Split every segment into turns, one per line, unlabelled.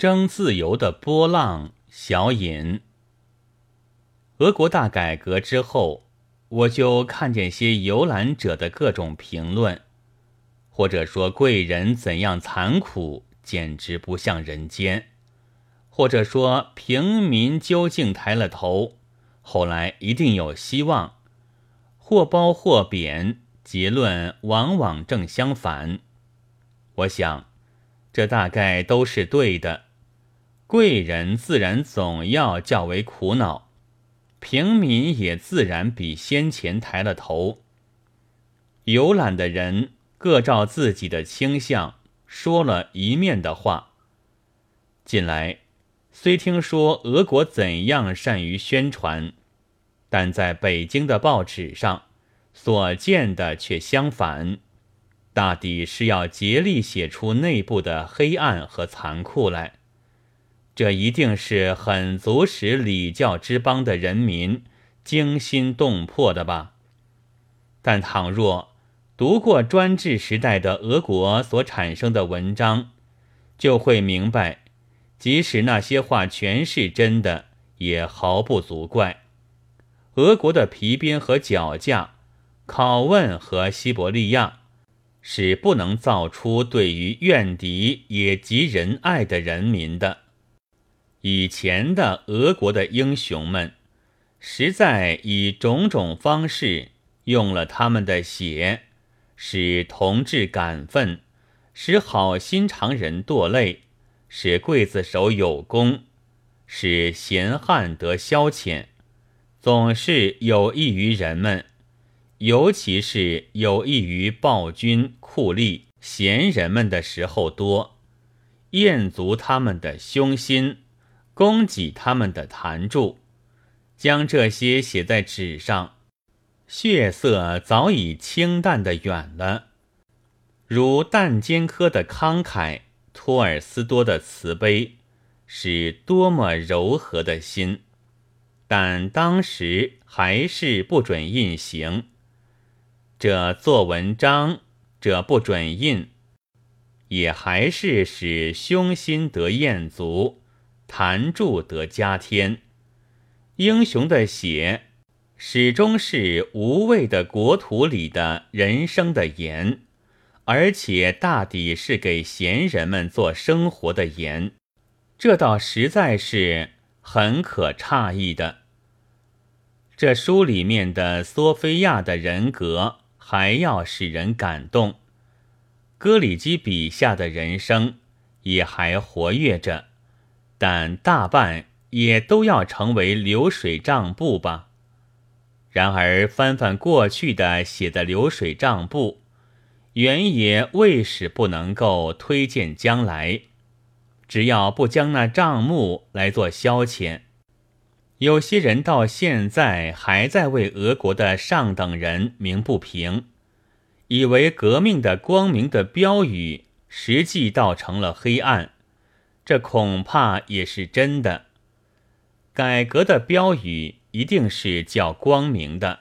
争自由的波浪，小引。俄国大改革之后，我就看见些游览者的各种评论，或者说贵人怎样残酷，简直不像人间；或者说平民究竟抬了头，后来一定有希望。或褒或贬，结论往往正相反。我想，这大概都是对的。贵人自然总要较为苦恼，平民也自然比先前抬了头。游览的人各照自己的倾向说了一面的话。近来虽听说俄国怎样善于宣传，但在北京的报纸上所见的却相反，大抵是要竭力写出内部的黑暗和残酷来。这一定是很足使礼教之邦的人民惊心动魄的吧？但倘若读过专制时代的俄国所产生的文章，就会明白，即使那些话全是真的，也毫不足怪。俄国的皮鞭和脚架、拷问和西伯利亚，是不能造出对于怨敌也极仁爱的人民的。以前的俄国的英雄们，实在以种种方式用了他们的血，使同志感愤，使好心肠人堕泪，使刽子手有功，使闲汉得消遣，总是有益于人们，尤其是有益于暴君酷吏闲人们的时候多，厌足他们的凶心。供给他们的弹柱，将这些写在纸上，血色早已清淡的远了。如但坚科的慷慨，托尔斯多的慈悲，是多么柔和的心，但当时还是不准印行。这做文章，这不准印，也还是使凶心得厌足。弹柱得加添，英雄的血始终是无畏的国土里的人生的盐，而且大抵是给闲人们做生活的盐，这倒实在是很可诧异的。这书里面的索菲亚的人格还要使人感动，戈里基笔下的人生也还活跃着。但大半也都要成为流水账簿吧。然而翻翻过去的写的流水账簿，原也未使不能够推荐将来。只要不将那账目来做消遣，有些人到现在还在为俄国的上等人鸣不平，以为革命的光明的标语，实际倒成了黑暗。这恐怕也是真的。改革的标语一定是较光明的。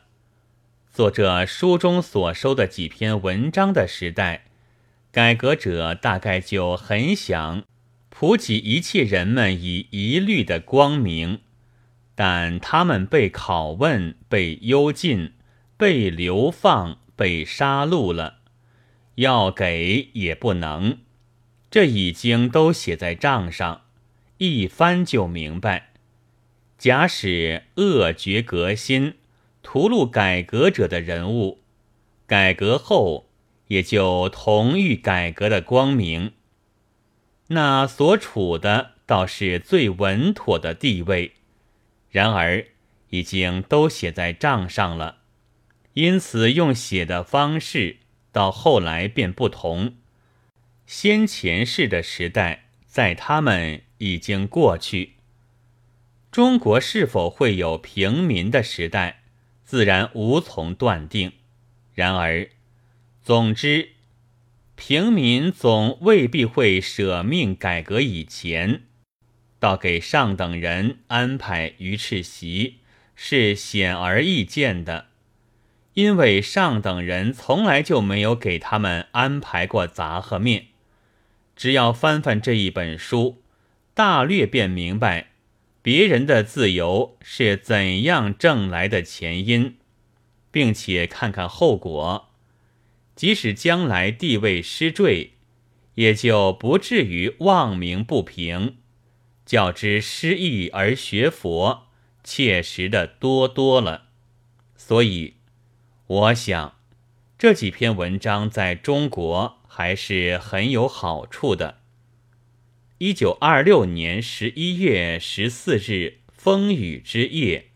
作者书中所收的几篇文章的时代，改革者大概就很想普及一切人们以一律的光明，但他们被拷问、被幽禁、被流放、被杀戮了，要给也不能。这已经都写在账上，一翻就明白。假使恶绝革新、屠戮改革者的人物，改革后也就同遇改革的光明。那所处的倒是最稳妥的地位，然而已经都写在账上了，因此用写的方式到后来便不同。先前世的时代，在他们已经过去。中国是否会有平民的时代，自然无从断定。然而，总之，平民总未必会舍命改革以前，倒给上等人安排鱼翅席，是显而易见的。因为上等人从来就没有给他们安排过杂和面。只要翻翻这一本书，大略便明白别人的自由是怎样挣来的前因，并且看看后果，即使将来地位失坠，也就不至于望名不平，较之失意而学佛，切实的多多了。所以，我想这几篇文章在中国还是很有好处的。一九二六年十一月十四日风雨之夜，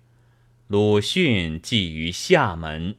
鲁迅寄于厦门。